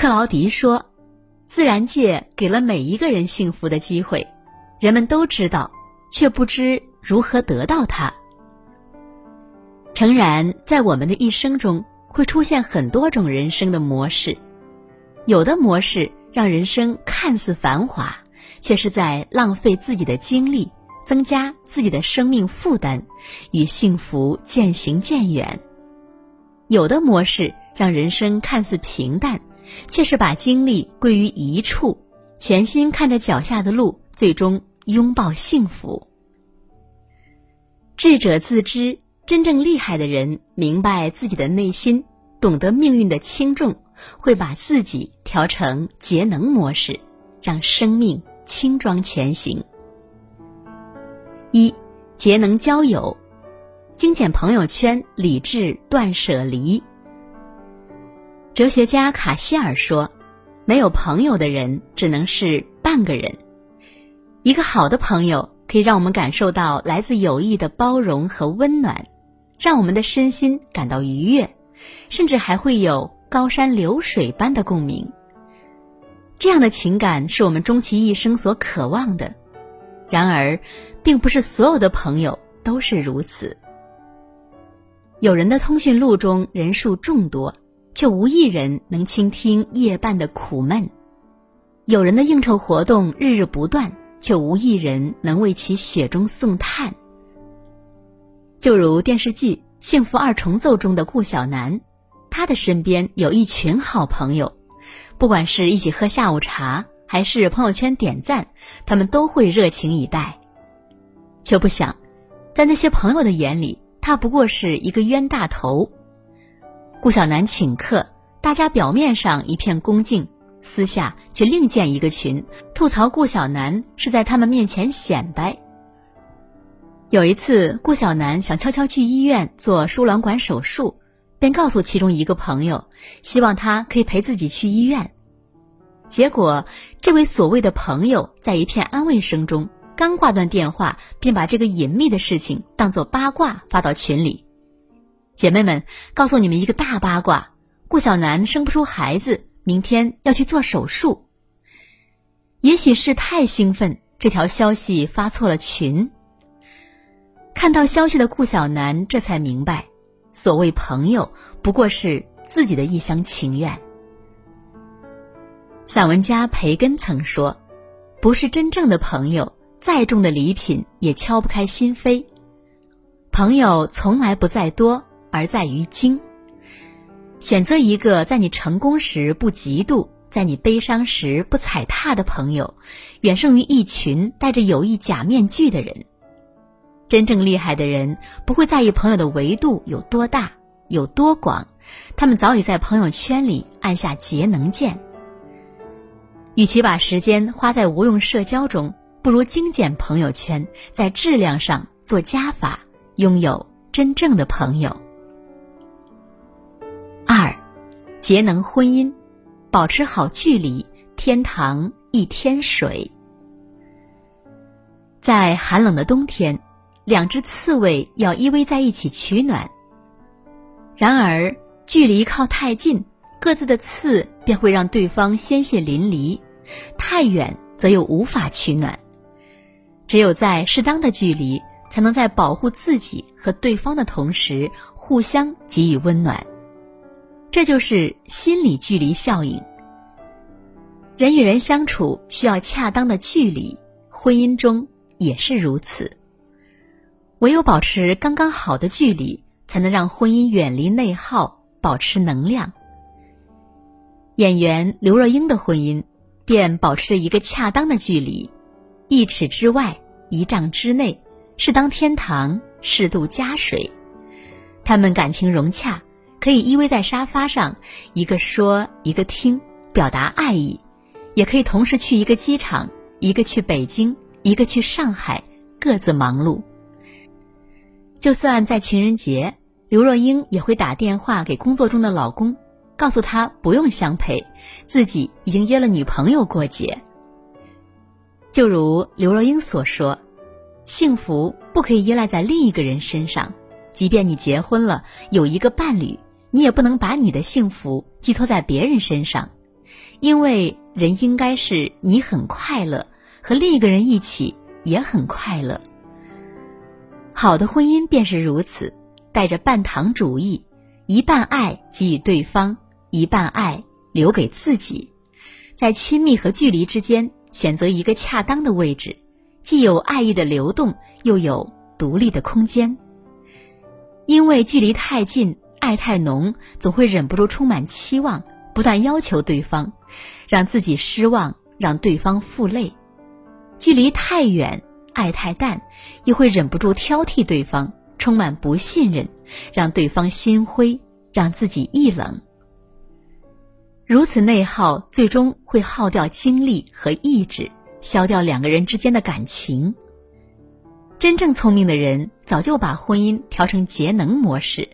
克劳迪说：“自然界给了每一个人幸福的机会，人们都知道，却不知如何得到它。”诚然，在我们的一生中，会出现很多种人生的模式，有的模式让人生看似繁华，却是在浪费自己的精力，增加自己的生命负担，与幸福渐行渐远；有的模式让人生看似平淡，却是把精力归于一处，全心看着脚下的路，最终拥抱幸福。智者自知。真正厉害的人明白自己的内心，懂得命运的轻重，会把自己调成节能模式，让生命轻装前行。一，节能交友，精简朋友圈，理智断舍离。哲学家卡希尔说：“没有朋友的人，只能是半个人。一个好的朋友，可以让我们感受到来自友谊的包容和温暖。”让我们的身心感到愉悦，甚至还会有高山流水般的共鸣。这样的情感是我们终其一生所渴望的。然而，并不是所有的朋友都是如此。有人的通讯录中人数众多，却无一人能倾听夜半的苦闷；有人的应酬活动日日不断，却无一人能为其雪中送炭。就如电视剧《幸福二重奏》中的顾小楠，他的身边有一群好朋友，不管是一起喝下午茶，还是朋友圈点赞，他们都会热情以待。却不想，在那些朋友的眼里，他不过是一个冤大头。顾小楠请客，大家表面上一片恭敬，私下却另建一个群，吐槽顾小楠是在他们面前显摆。有一次，顾小楠想悄悄去医院做输卵管手术，便告诉其中一个朋友，希望他可以陪自己去医院。结果，这位所谓的朋友在一片安慰声中，刚挂断电话，便把这个隐秘的事情当作八卦发到群里。姐妹们，告诉你们一个大八卦：顾小楠生不出孩子，明天要去做手术。也许是太兴奋，这条消息发错了群。看到消息的顾小楠这才明白，所谓朋友不过是自己的一厢情愿。散文家培根曾说：“不是真正的朋友，再重的礼品也敲不开心扉。朋友从来不在多，而在于精。选择一个在你成功时不嫉妒，在你悲伤时不踩踏的朋友，远胜于一群戴着友谊假面具的人。”真正厉害的人不会在意朋友的维度有多大、有多广，他们早已在朋友圈里按下节能键。与其把时间花在无用社交中，不如精简朋友圈，在质量上做加法，拥有真正的朋友。节能婚姻，保持好距离，天堂一天水。在寒冷的冬天。两只刺猬要依偎在一起取暖，然而距离靠太近，各自的刺便会让对方鲜血淋漓；太远则又无法取暖。只有在适当的距离，才能在保护自己和对方的同时，互相给予温暖。这就是心理距离效应。人与人相处需要恰当的距离，婚姻中也是如此。唯有保持刚刚好的距离，才能让婚姻远离内耗，保持能量。演员刘若英的婚姻便保持着一个恰当的距离，一尺之外，一丈之内，适当天堂，适度加水。他们感情融洽，可以依偎在沙发上，一个说，一个听，表达爱意；也可以同时去一个机场，一个去北京，一个去上海，各自忙碌。就算在情人节，刘若英也会打电话给工作中的老公，告诉他不用相陪，自己已经约了女朋友过节。就如刘若英所说：“幸福不可以依赖在另一个人身上，即便你结婚了，有一个伴侣，你也不能把你的幸福寄托在别人身上，因为人应该是你很快乐，和另一个人一起也很快乐。好的婚姻便是如此，带着半糖主义，一半爱给予对方，一半爱留给自己，在亲密和距离之间选择一个恰当的位置，既有爱意的流动，又有独立的空间。因为距离太近，爱太浓，总会忍不住充满期望，不断要求对方，让自己失望，让对方负累；距离太远，爱太淡，又会忍不住挑剔对方，充满不信任，让对方心灰，让自己意冷。如此内耗，最终会耗掉精力和意志，消掉两个人之间的感情。真正聪明的人早就把婚姻调成节能模式，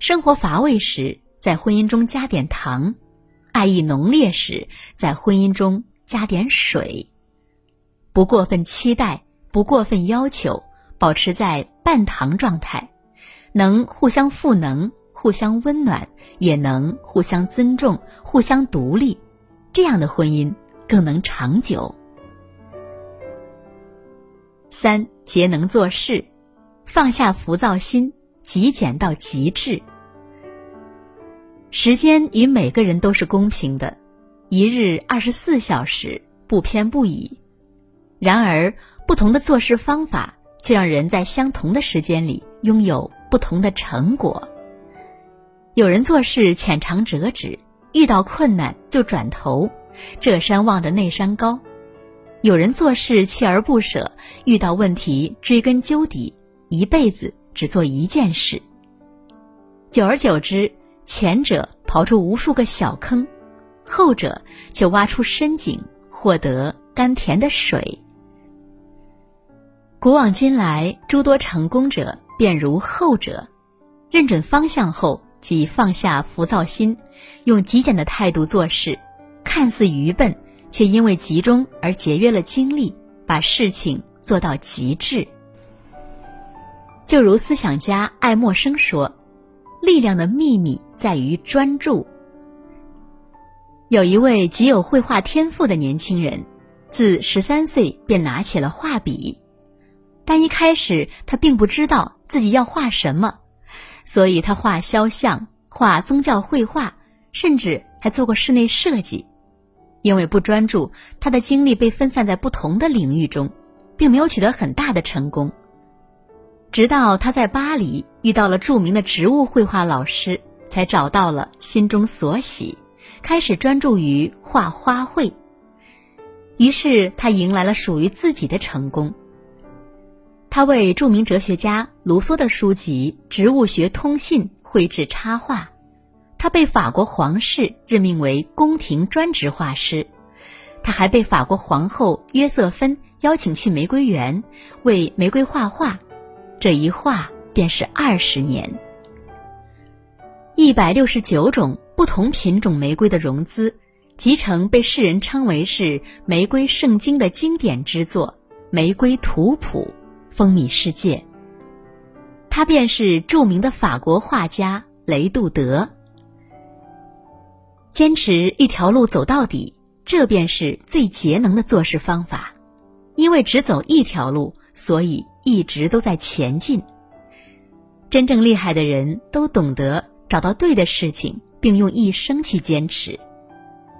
生活乏味时在婚姻中加点糖，爱意浓烈时在婚姻中加点水，不过分期待，不过分要求，保持在半糖状态，能互相赋能、互相温暖，也能互相尊重、互相独立，这样的婚姻更能长久。三节能做事，放下浮躁心，极简到极致。时间与每个人都是公平的，一日二十四小时，不偏不倚。然而，不同的做事方法却让人在相同的时间里拥有不同的成果。有人做事浅尝辄止，遇到困难就转头，这山望着那山高。有人做事锲而不舍，遇到问题追根究底，一辈子只做一件事。久而久之，前者刨出无数个小坑，后者却挖出深井，获得甘甜的水。古往今来，诸多成功者便如后者，认准方向后即放下浮躁心，用极简的态度做事，看似愚笨。却因为集中而节约了精力，把事情做到极致。就如思想家爱默生说：“力量的秘密在于专注。”有一位极有绘画天赋的年轻人，自十三岁便拿起了画笔，但一开始他并不知道自己要画什么，所以他画肖像、画宗教绘画，甚至还做过室内设计。因为不专注，他的精力被分散在不同的领域中，并没有取得很大的成功。直到他在巴黎遇到了著名的植物绘画老师，才找到了心中所喜，开始专注于画花卉。于是他迎来了属于自己的成功。他为著名哲学家卢梭的书籍《植物学通信》绘制插画。他被法国皇室任命为宫廷专职画师，他还被法国皇后约瑟芬邀请去玫瑰园为玫瑰画画，这一画便是二十年。一百六十九种不同品种玫瑰的融资，集成被世人称为是玫瑰圣经的经典之作《玫瑰图谱》，风靡世界。他便是著名的法国画家雷杜德。坚持一条路走到底，这便是最节能的做事方法。因为只走一条路，所以一直都在前进。真正厉害的人都懂得找到对的事情，并用一生去坚持。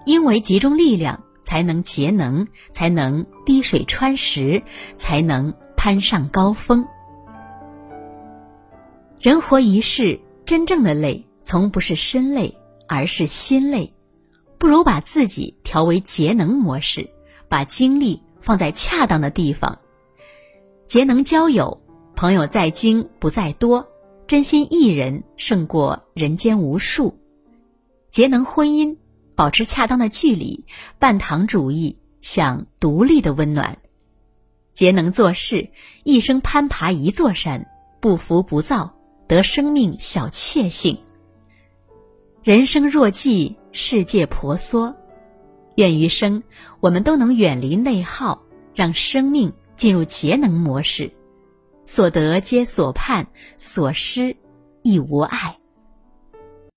因为集中力量，才能节能，才能滴水穿石，才能攀上高峰。人活一世，真正的累，从不是身累。而是心累，不如把自己调为节能模式，把精力放在恰当的地方。节能交友，朋友在精不在多，真心一人胜过人间无数。节能婚姻，保持恰当的距离，半糖主义享独立的温暖。节能做事，一生攀爬一座山，不浮不躁，得生命小确幸。人生若寄，世界婆娑。愿余生我们都能远离内耗，让生命进入节能模式，所得皆所盼，所失亦无碍。